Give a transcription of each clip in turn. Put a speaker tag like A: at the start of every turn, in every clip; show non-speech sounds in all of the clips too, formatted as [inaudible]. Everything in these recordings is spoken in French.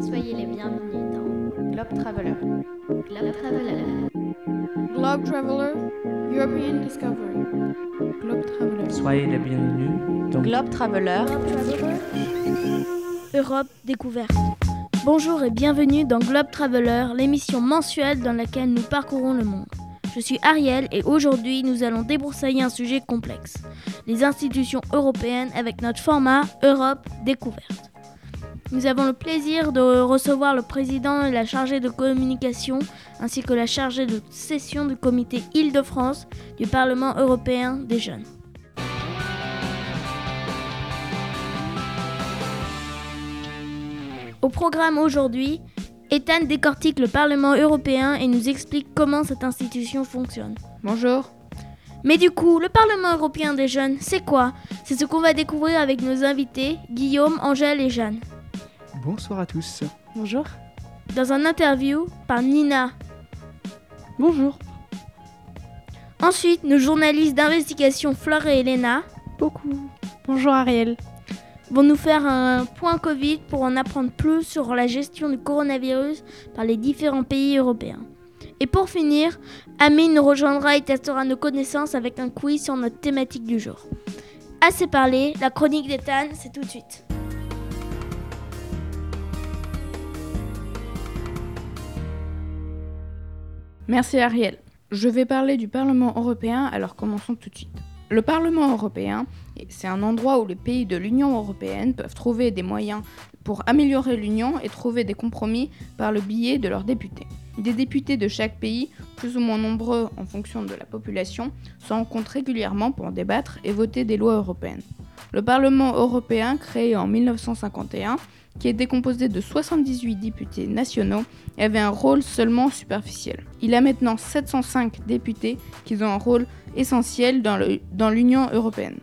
A: Soyez les bienvenus dans Globe Traveler. Globe Traveler.
B: Globe Traveler, European Discovery. Globe Traveler.
C: Soyez les bienvenus dans
A: Globe Traveler.
D: Europe découverte. Bonjour et bienvenue dans Globe Traveler, l'émission mensuelle dans laquelle nous parcourons le monde. Je suis Ariel et aujourd'hui nous allons débroussailler un sujet complexe, les institutions européennes avec notre format Europe découverte. Nous avons le plaisir de recevoir le président et la chargée de communication ainsi que la chargée de session du comité Île-de-France du Parlement européen des jeunes. Au programme aujourd'hui, Ethan décortique le Parlement européen et nous explique comment cette institution fonctionne.
B: Bonjour.
D: Mais du coup, le Parlement européen des jeunes, c'est quoi? C'est ce qu'on va découvrir avec nos invités, Guillaume, Angèle et Jeanne.
E: Bonsoir à tous.
B: Bonjour.
D: Dans un interview par Nina.
B: Bonjour.
D: Ensuite, nos journalistes d'investigation Fleur et Elena
B: Beaucoup. Bonjour Ariel.
D: vont nous faire un point Covid pour en apprendre plus sur la gestion du coronavirus par les différents pays européens. Et pour finir, Amine nous rejoindra et testera nos connaissances avec un quiz sur notre thématique du jour. Assez parlé, la chronique d'Ethan, c'est tout de suite.
B: Merci Ariel. Je vais parler du Parlement européen, alors commençons tout de suite. Le Parlement européen, c'est un endroit où les pays de l'Union européenne peuvent trouver des moyens pour améliorer l'Union et trouver des compromis par le biais de leurs députés. Des députés de chaque pays, plus ou moins nombreux en fonction de la population, se rencontrent régulièrement pour débattre et voter des lois européennes. Le Parlement européen, créé en 1951, qui était composé de 78 députés nationaux, avait un rôle seulement superficiel. Il a maintenant 705 députés qui ont un rôle essentiel dans l'Union européenne.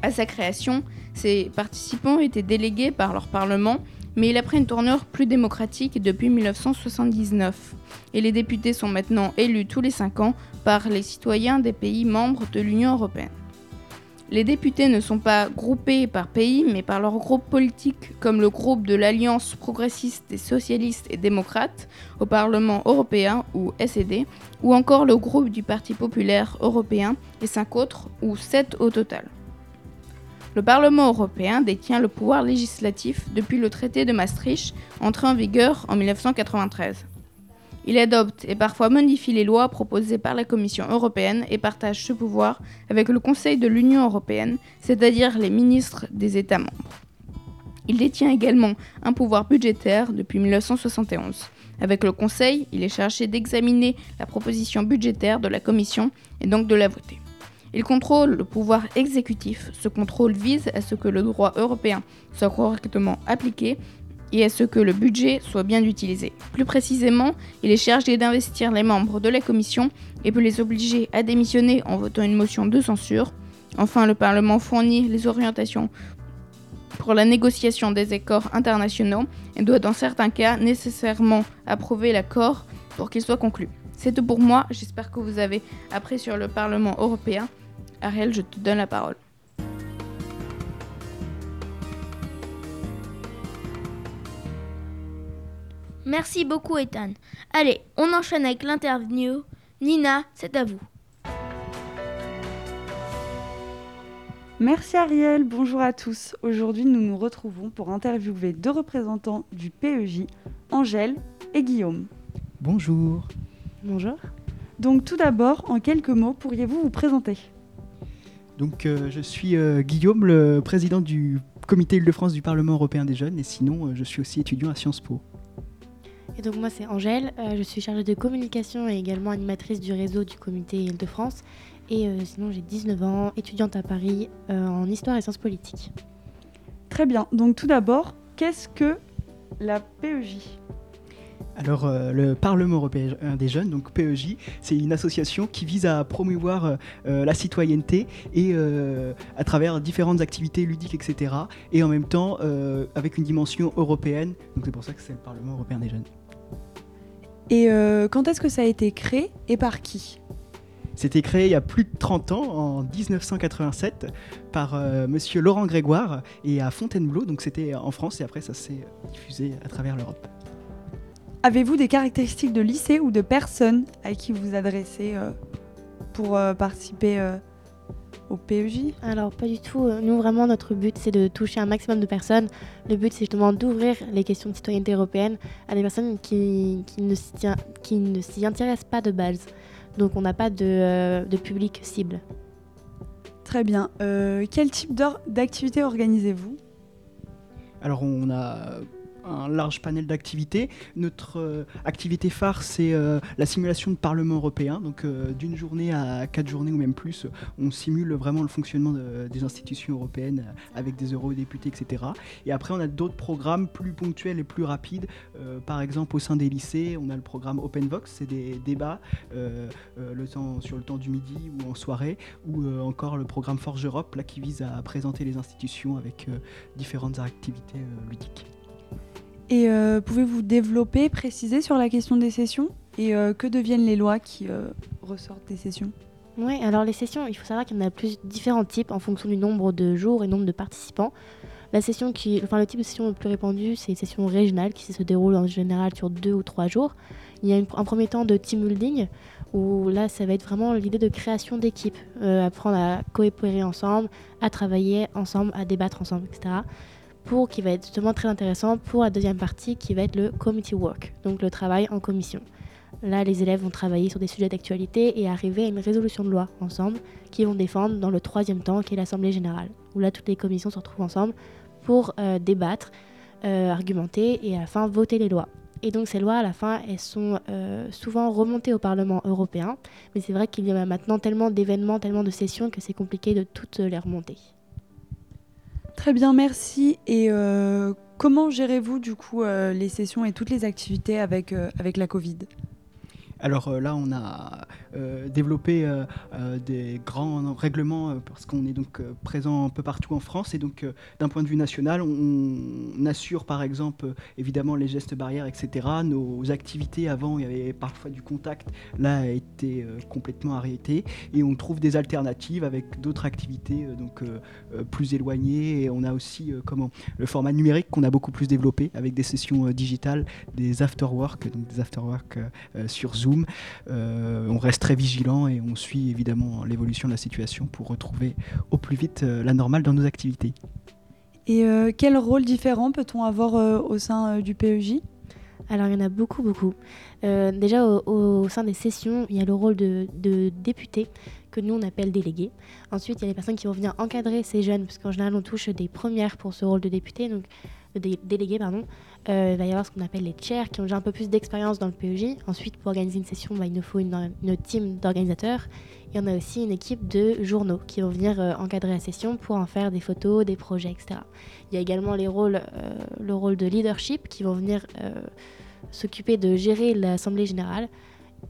B: À sa création, ses participants étaient délégués par leur Parlement, mais il a pris une tournure plus démocratique depuis 1979. Et les députés sont maintenant élus tous les 5 ans par les citoyens des pays membres de l'Union européenne. Les députés ne sont pas groupés par pays, mais par leur groupe politique, comme le groupe de l'Alliance progressiste des socialistes et démocrates au Parlement européen, ou SED, ou encore le groupe du Parti populaire européen et cinq autres, ou sept au total. Le Parlement européen détient le pouvoir législatif depuis le traité de Maastricht, entré en vigueur en 1993. Il adopte et parfois modifie les lois proposées par la Commission européenne et partage ce pouvoir avec le Conseil de l'Union européenne, c'est-à-dire les ministres des États membres. Il détient également un pouvoir budgétaire depuis 1971. Avec le Conseil, il est chargé d'examiner la proposition budgétaire de la Commission et donc de la voter. Il contrôle le pouvoir exécutif. Ce contrôle vise à ce que le droit européen soit correctement appliqué et à ce que le budget soit bien utilisé. Plus précisément, il est chargé d'investir les membres de la Commission et peut les obliger à démissionner en votant une motion de censure. Enfin, le Parlement fournit les orientations pour la négociation des accords internationaux et doit dans certains cas nécessairement approuver l'accord pour qu'il soit conclu. C'est tout pour moi, j'espère que vous avez appris sur le Parlement européen. Ariel, je te donne la parole.
D: Merci beaucoup Ethan. Allez, on enchaîne avec l'interview. Nina, c'est à vous.
F: Merci Ariel, bonjour à tous. Aujourd'hui, nous nous retrouvons pour interviewer deux représentants du PEJ, Angèle et Guillaume.
E: Bonjour.
F: Bonjour. Donc tout d'abord, en quelques mots, pourriez-vous vous présenter?
E: Donc euh, je suis euh, Guillaume, le président du comité Île-de-France du Parlement européen des jeunes et sinon euh, je suis aussi étudiant à Sciences Po.
G: Et donc moi c'est Angèle, euh, je suis chargée de communication et également animatrice du réseau du comité Île-de-France. Et euh, sinon j'ai 19 ans, étudiante à Paris euh, en histoire et sciences politiques.
F: Très bien. Donc tout d'abord, qu'est-ce que la PEJ
E: Alors euh, le Parlement européen des jeunes, donc PEJ, c'est une association qui vise à promouvoir euh, euh, la citoyenneté et euh, à travers différentes activités ludiques, etc. Et en même temps avec une dimension européenne. Donc c'est pour ça que c'est le Parlement européen des jeunes.
F: Et quand est-ce que ça a été créé et par qui?
E: C'était créé il y a plus de 30 ans, en 1987, par euh, monsieur Laurent Grégoire et à Fontainebleau. Donc c'était en France et après ça s'est diffusé à travers l'Europe.
F: Avez-vous des caractéristiques de lycée ou de personnes à qui vous vous adressez euh, pour euh, participer euh, au PEJ
G: Alors pas du tout. Nous vraiment notre but c'est de toucher un maximum de personnes. Le but c'est justement d'ouvrir les questions de citoyenneté européenne à des personnes qui, qui ne s'y tient- qui ne s'y intéressent pas de base. Donc on n'a pas de, de public cible.
F: Très bien. Euh, quel type d'activité organisez-vous?
E: Alors on a un large panel d'activités. Notre euh, activité phare, c'est euh, la simulation de Parlement européen. Donc euh, d'une journée à quatre journées ou même plus, on simule vraiment le fonctionnement de- des institutions européennes avec des eurodéputés, etc. Et après, on a d'autres programmes plus ponctuels et plus rapides. Par exemple, au sein des lycées, on a le programme OpenVox, c'est des débats sur le temps du midi ou en soirée, ou encore le programme Forge Europe, là, qui vise à présenter les institutions avec différentes activités ludiques.
F: Et euh, pouvez-vous développer, préciser sur la question des sessions? Et euh, que deviennent les lois qui euh, ressortent des sessions?
G: Oui, alors les sessions, il faut savoir qu'il y en a plus différents types en fonction du nombre de jours et nombre de participants. La session enfin, le type de session le plus répandu, c'est une session régionale qui se déroule en général sur deux ou trois jours. Il y a un premier temps de team building où là, ça va être vraiment l'idée de création d'équipe, apprendre à coopérer ensemble, à travailler ensemble, à débattre ensemble, etc. Pour qui va être justement très intéressant pour la deuxième partie qui va être le committee work, donc le travail en commission. Là, les élèves vont travailler sur des sujets d'actualité et arriver à une résolution de loi ensemble qu'ils vont défendre dans le troisième temps qui est l'Assemblée générale, où là toutes les commissions se retrouvent ensemble pour euh, débattre, euh, argumenter et à la fin voter les lois. Et donc ces lois, à la fin, elles sont euh, souvent remontées au Parlement européen, mais c'est vrai qu'il y a maintenant tellement d'événements, tellement de sessions que c'est compliqué de toutes les remonter.
F: Très bien, merci. Et euh, comment gérez-vous du coup euh, les sessions et toutes les activités avec, euh, avec la Covid?
E: Alors là, on a euh, développé euh, euh, des grands règlements parce qu'on est donc présent un peu partout en France et donc d'un point de vue national, on, assure par exemple évidemment les gestes barrières, etc. Nos activités avant, il y avait parfois du contact, là a été complètement arrêté et on trouve des alternatives avec d'autres activités donc plus éloignées et on a aussi comment le format numérique qu'on a beaucoup plus développé avec des sessions digitales, des after-work, donc des after-work sur Zoom. On reste très vigilant et on suit évidemment l'évolution de la situation pour retrouver au plus vite euh, la normale dans nos activités.
F: Et euh, quel rôle différent peut-on avoir euh, au sein euh, du PEJ
G: Alors il y en a beaucoup, beaucoup. Euh, déjà au, au sein des sessions, il y a le rôle de, de député que nous on appelle délégué. Ensuite, il y a les personnes qui vont venir encadrer ces jeunes, parce qu'en général on touche des premières pour ce rôle de député, donc de dé- délégué, pardon. Euh, il va y avoir ce qu'on appelle les chairs qui ont déjà un peu plus d'expérience dans le PEJ. Ensuite, pour organiser une session, bah, il nous faut une, une team d'organisateurs. Et on a aussi une équipe de journaux qui vont venir euh, encadrer la session pour en faire des photos, des projets, etc. Il y a également les rôles, euh, le rôle de leadership qui vont venir euh, s'occuper de gérer l'Assemblée générale.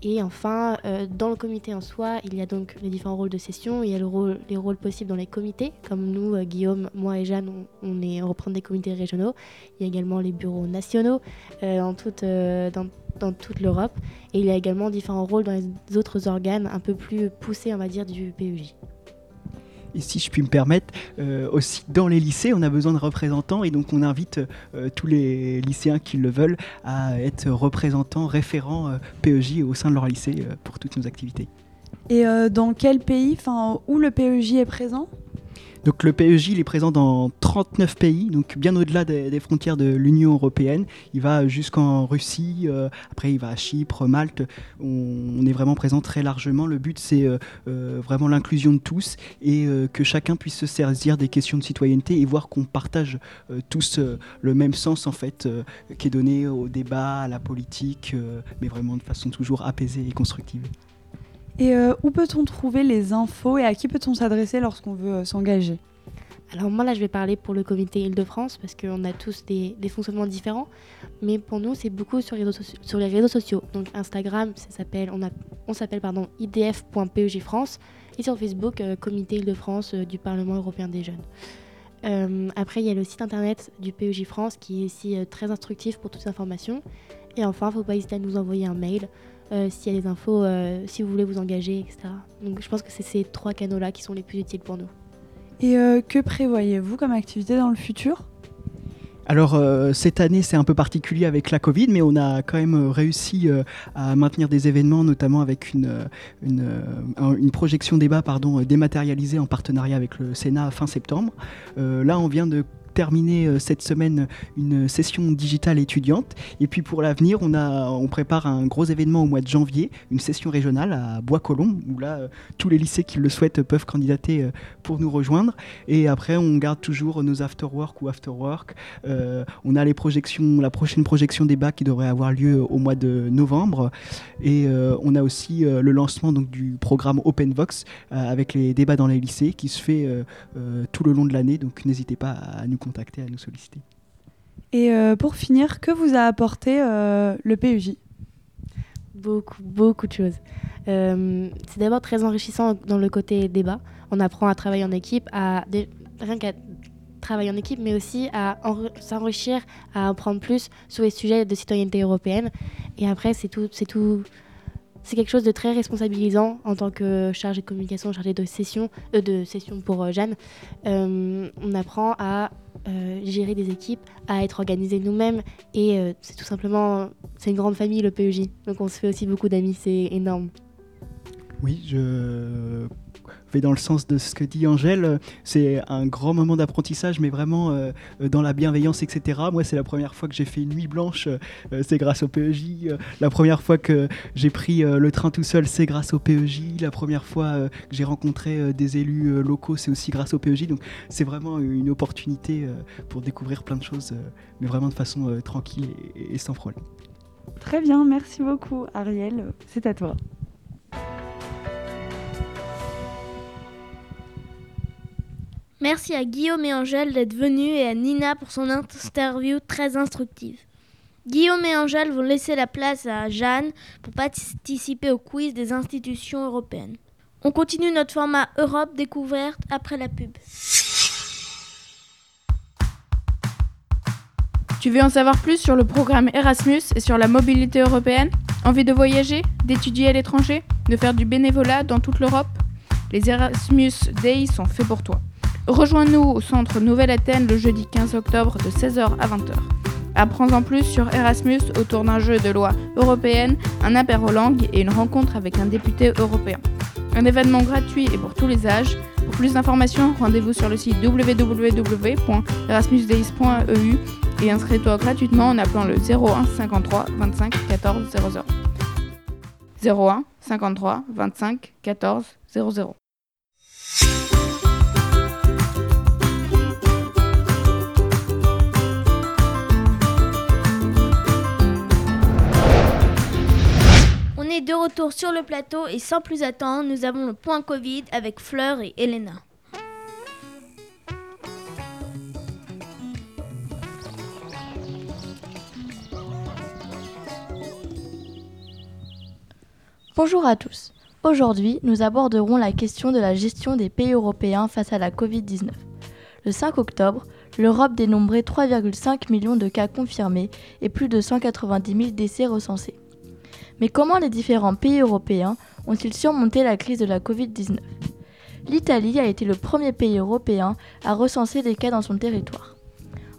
G: Et enfin, euh, dans le comité en soi, il y a donc les différents rôles de session. Il y a les rôles possibles dans les comités, comme nous, euh, Guillaume, moi et Jeanne, on, on, des comités régionaux. Il y a également les bureaux nationaux euh, dans toute, l'Europe. Et il y a également différents rôles dans les autres organes un peu plus poussés, on va dire, du PEJ.
E: Si je puis me permettre, euh, aussi dans les lycées, on a besoin de représentants et donc on invite euh, tous les lycéens qui le veulent à être représentants, référents euh, PEJ au sein de leur lycée pour toutes nos activités.
F: Et dans quel pays, enfin où le PEJ est présent?
E: Donc le PEJ est présent dans 39 pays, donc bien au-delà des, frontières de l'Union européenne. Il va jusqu'en Russie, euh, après il va à Chypre, Malte. On, est vraiment présent très largement. Le but c'est euh, euh, vraiment l'inclusion de tous et que chacun puisse se saisir des questions de citoyenneté et voir qu'on partage tous le même sens en fait qui est donné au débat, à la politique, mais vraiment de façon toujours apaisée et constructive.
F: Et euh, où peut-on trouver les infos et à qui peut-on s'adresser lorsqu'on veut euh, s'engager?
G: Alors moi là je vais parler pour le comité Île-de-France parce qu'on a tous des, fonctionnements différents. Mais pour nous c'est beaucoup sur les réseaux, sociaux. Donc Instagram ça on, s'appelle pardon France et sur Facebook euh, comité Île-de-France du Parlement européen des jeunes. Après il y a le site internet du PEJ France qui est euh, très instructif pour toutes les informations. Et enfin il ne faut pas hésiter à nous envoyer un mail euh, s'il y a des infos, euh, si vous voulez vous engager, etc. Donc je pense que c'est ces trois canaux-là qui sont les plus utiles pour nous.
F: Et euh, que prévoyez-vous comme activité dans le futur?
E: Alors euh, cette année c'est un peu particulier avec la Covid, mais on a quand même réussi euh, à maintenir des événements, notamment avec une, une, un- une projection débat pardon, dématérialisée en partenariat avec le Sénat fin septembre. Euh, là on vient de terminer euh, cette semaine une session digitale étudiante et puis pour l'avenir on, on prépare un gros événement au mois de janvier, une session régionale à Bois-Colombes où là euh, tous les lycées qui le souhaitent peuvent candidater euh, pour nous rejoindre et après on garde toujours nos after-work ou after-work on a les projections, la prochaine projection bacs qui devrait avoir lieu au mois de novembre. Et on a aussi le lancement donc, du programme OpenVox avec les débats dans les lycées qui se fait tout le long de l'année. Donc n'hésitez pas à nous contacter, à nous solliciter.
F: Et euh, pour finir, que vous a apporté euh, le PEJ
G: Beaucoup, beaucoup de choses. Euh, c'est d'abord très enrichissant dans le côté débat. On apprend à travailler en équipe, à dé- rien qu'à travailler en équipe, mais aussi à enri- s'enrichir, à apprendre plus sur les sujets de citoyenneté européenne. Et après, c'est tout, c'est tout, c'est quelque chose de très responsabilisant en tant que chargé de communication, chargé de session, euh, de session pour euh, Jeanne. Euh, on apprend à gérer des équipes, à être organisé nous-mêmes, et c'est tout simplement, c'est une grande famille le PEJ. Donc on se fait aussi beaucoup d'amis, c'est énorme.
E: Oui, je vais dans le sens de ce que dit Angèle. C'est un grand moment d'apprentissage, mais vraiment euh, dans la bienveillance, etc. Moi, c'est la première fois que j'ai fait une nuit blanche, euh, c'est grâce au PEJ. Euh, La première fois que j'ai pris le train tout seul, c'est grâce au PEJ. La première fois que j'ai rencontré des élus locaux, c'est aussi grâce au PEJ. Donc, c'est vraiment une opportunité pour découvrir plein de choses, mais vraiment de façon tranquille et, et sans problème.
F: Très bien, merci beaucoup Ariel, c'est à toi.
D: Merci à Guillaume et Angèle d'être venus et à Nina pour son interview très instructive. Guillaume et Angèle vont laisser la place à Jeanne pour participer au quiz des institutions européennes. On continue notre format Europe découverte après la pub.
B: Tu veux en savoir plus sur le programme Erasmus et sur la mobilité européenne? Envie de voyager, d'étudier à l'étranger, de faire du bénévolat dans toute l'Europe? Les Erasmus Days sont faits pour toi. Rejoins-nous au centre Nouvelle-Athènes le jeudi 15 octobre de 16h à 20h. Apprends en plus sur Erasmus autour d'un jeu de loi européenne, un apéro langue et une rencontre avec un député européen. Un événement gratuit et pour tous les âges. Pour plus d'informations, rendez-vous sur le site www.erasmusdays.eu et inscris-toi gratuitement en appelant le 01 53 25 14 00. 01 53 25 14 00.
D: De retour sur le plateau et sans plus attendre, nous avons le point Covid avec Fleur et Elena.
H: Bonjour à tous. Aujourd'hui, nous aborderons la question de la gestion des pays européens face à la Covid-19. Le 5 octobre, l'Europe dénombrait 3,5 millions de cas confirmés et plus de 190 000 décès recensés. Mais comment les différents pays européens ont-ils surmonté la crise de la Covid-19 L'Italie a été le premier pays européen à recenser des cas dans son territoire.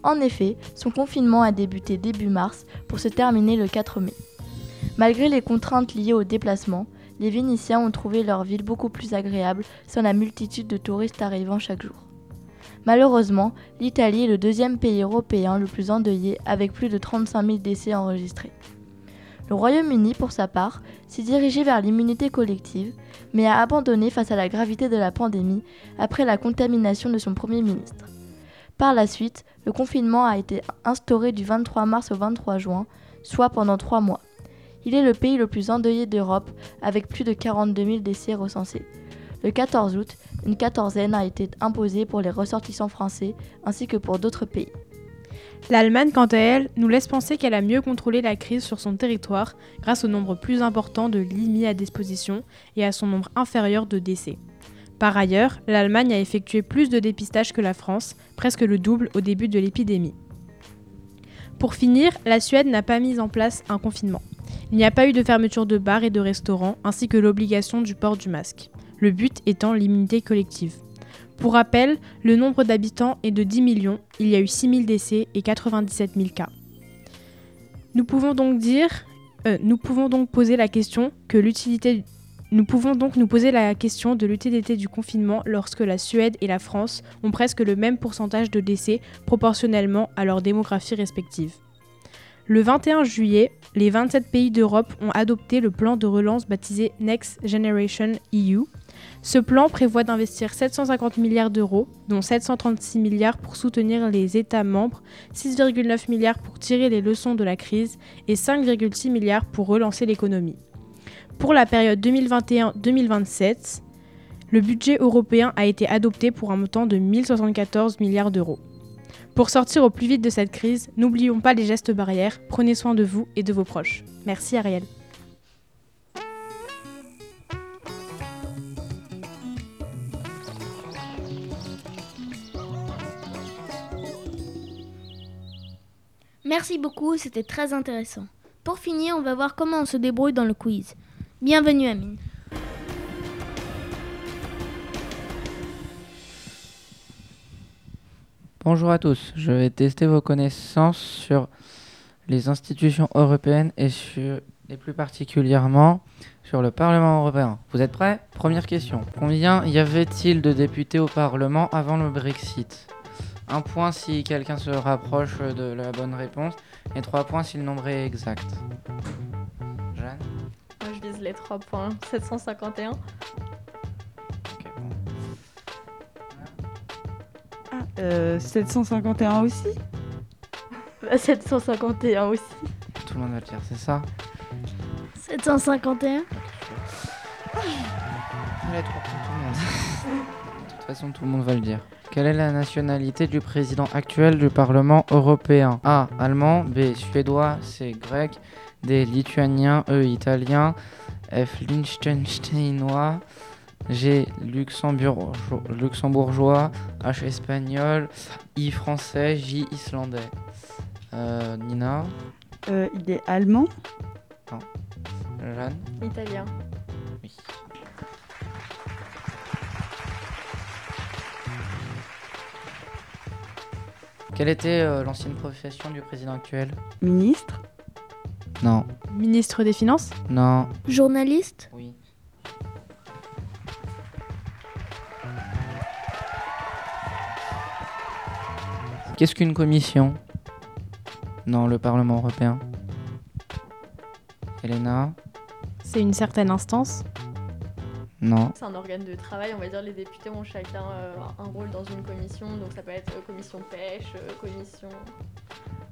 H: En effet, son confinement a débuté début mars pour se terminer le 4 mai. Malgré les contraintes liées au déplacement, les Vénitiens ont trouvé leur ville beaucoup plus agréable sans la multitude de touristes arrivant chaque jour. Malheureusement, l'Italie est le deuxième pays européen le plus endeuillé avec plus de 35 000 décès enregistrés. Le Royaume-Uni, pour sa part, s'est dirigé vers l'immunité collective, mais a abandonné face à la gravité de la pandémie après la contamination de son Premier ministre. Par la suite, le confinement a été instauré du 23 mars au 23 juin, soit pendant trois mois. Il est le pays le plus endeuillé d'Europe, avec plus de 42 000 décès recensés. Le 14 août, une quatorzaine a été imposée pour les ressortissants français ainsi que pour d'autres pays.
I: L'Allemagne, quant à elle, nous laisse penser qu'elle a mieux contrôlé la crise sur son territoire grâce au nombre plus important de lits mis à disposition et à son nombre inférieur de décès. Par ailleurs, l'Allemagne a effectué plus de dépistage que la France, presque le double au début de l'épidémie. Pour finir, la Suède n'a pas mis en place un confinement. Il n'y a pas eu de fermeture de bars et de restaurants, ainsi que l'obligation du port du masque. Le but étant l'immunité collective. Pour rappel, le nombre d'habitants est de 10 millions, il y a eu 6 000 décès et 97 000 cas. Nous pouvons donc dire, euh, nous pouvons donc poser la question que l'utilité nous pouvons donc nous poser la question de l'utilité du confinement lorsque la Suède et la France ont presque le même pourcentage de décès proportionnellement à leur démographie respective. Le 21 juillet, les 27 pays d'Europe ont adopté le plan de relance baptisé Next Generation EU. Ce plan prévoit d'investir 750 milliards d'euros, dont 736 milliards pour soutenir les États membres, 6,9 milliards pour tirer les leçons de la crise et 5,6 milliards pour relancer l'économie. Pour la période 2021-2027, le budget européen a été adopté pour un montant de 1074 milliards d'euros. Pour sortir au plus vite de cette crise, n'oublions pas les gestes barrières, prenez soin de vous et de vos proches. Merci Ariel.
D: Merci beaucoup, c'était très intéressant. Pour finir, on va voir comment on se débrouille dans le quiz. Bienvenue Amine.
C: Bonjour à tous, je vais tester vos connaissances sur les institutions européennes et, sur, et plus particulièrement sur le Parlement européen. Vous êtes prêts? Première question. Combien y avait-il de députés au Parlement avant le Brexit? Un point si quelqu'un se rapproche de la bonne réponse et trois points si le nombre est exact. Jeanne
A: Moi, je vise les 3 points. 751.
C: Ok, bon.
F: Euh, 751 aussi?
H: 751 aussi.
C: Tout le monde va le dire, c'est ça?
D: 751
C: Les trois points, tout le monde. [laughs] De toute façon, tout le monde va le dire. Quelle est la nationalité du président actuel du Parlement européen? A. Allemand. B. Suédois. C. Grec. D. Lituanien. E. Italien. F. Liechtensteinois. G. Luxembourgeois. Luxembourgeois. H. Espagnol. I. Français. J. Islandais. Euh, Nina?
F: Euh, Il est allemand?
C: Jeanne?
A: Italien.
C: Quelle était euh, l'ancienne profession du président actuel?
F: Ministre?
C: Non.
I: Ministre des Finances?
C: Non.
D: Journaliste?
C: Oui. Qu'est-ce qu'une commission? Dans le Parlement européen Elena?
I: C'est une certaine instance.
C: Non.
A: C'est un organe de travail, on va dire les députés ont chacun euh, un rôle dans une commission, donc ça peut être euh, commission pêche, euh, commission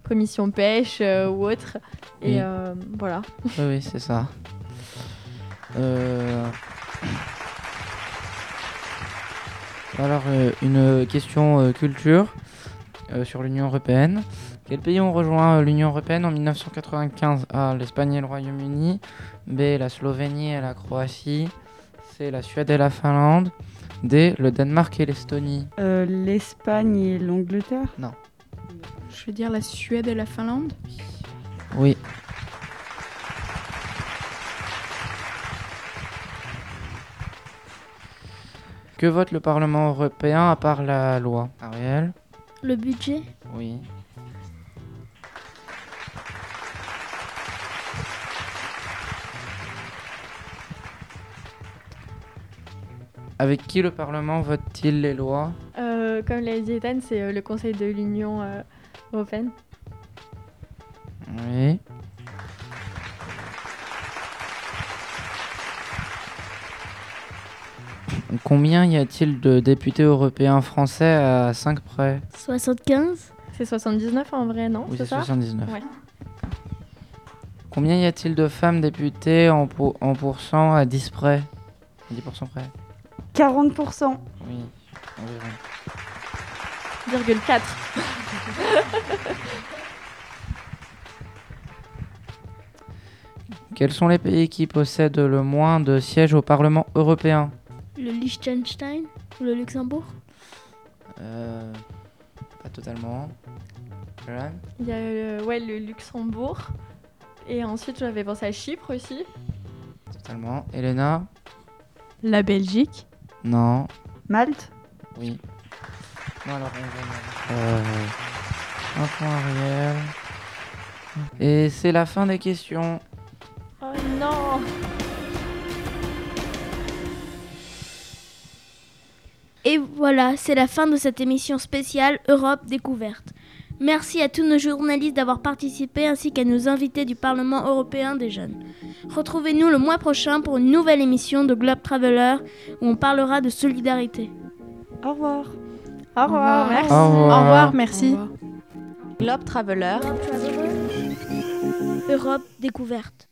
A: commission pêche ou autre. Et
C: Oui.
A: voilà.
C: Oui, oui, c'est ça. Alors, une question culture sur l'Union européenne. Quels pays ont rejoint l'Union européenne en 1995 A. L'Espagne et le Royaume-Uni. B. La Slovénie et la Croatie. C. La Suède et la Finlande. D. Le Danemark et l'Estonie.
F: Euh, L'Espagne et l'Angleterre?
B: Je vais dire la Suède et la Finlande?
C: Oui. Que vote le Parlement européen à part la loi? Ariel?
D: Le budget?
C: Oui. Avec qui le Parlement vote-t-il les lois
A: Euh, comme l'a dit Ethan, c'est euh, le Conseil de l'Union euh, européenne.
C: Oui. Combien y a-t-il de députés européens français à 5 près
D: 75
A: C'est 79 en vrai, non
C: Oui,
A: C'est
C: c'est
A: ça
C: 79.
A: Ouais.
C: Combien y a-t-il de femmes députées en, pour- en pourcent à 10 près À 10% près
F: 40%
C: Oui. environ.
A: Virgule 4.
C: Quels sont les pays qui possèdent le moins de sièges au Parlement européen?
D: Le Liechtenstein ou le Luxembourg?
C: Euh, Pas totalement.
A: Il y a euh, ouais, le Luxembourg Et ensuite, j'avais pensé à Chypre aussi.
C: Totalement. Elena?
I: La Belgique.
C: Non.
F: Malte?
C: Oui. Non, alors on va euh, Un point Ariel. Et c'est la fin des questions.
A: Oh non
D: Et voilà, c'est la fin de cette émission spéciale Europe découverte. Merci à tous nos journalistes d'avoir participé ainsi qu'à nos invités du Parlement européen des jeunes. Retrouvez-nous le mois prochain pour une nouvelle émission de Globe Traveler où on parlera de solidarité.
F: Au revoir.
A: Au revoir, merci.
C: Au revoir.
I: Au revoir, merci.
H: Globe Traveler.
D: Europe découverte.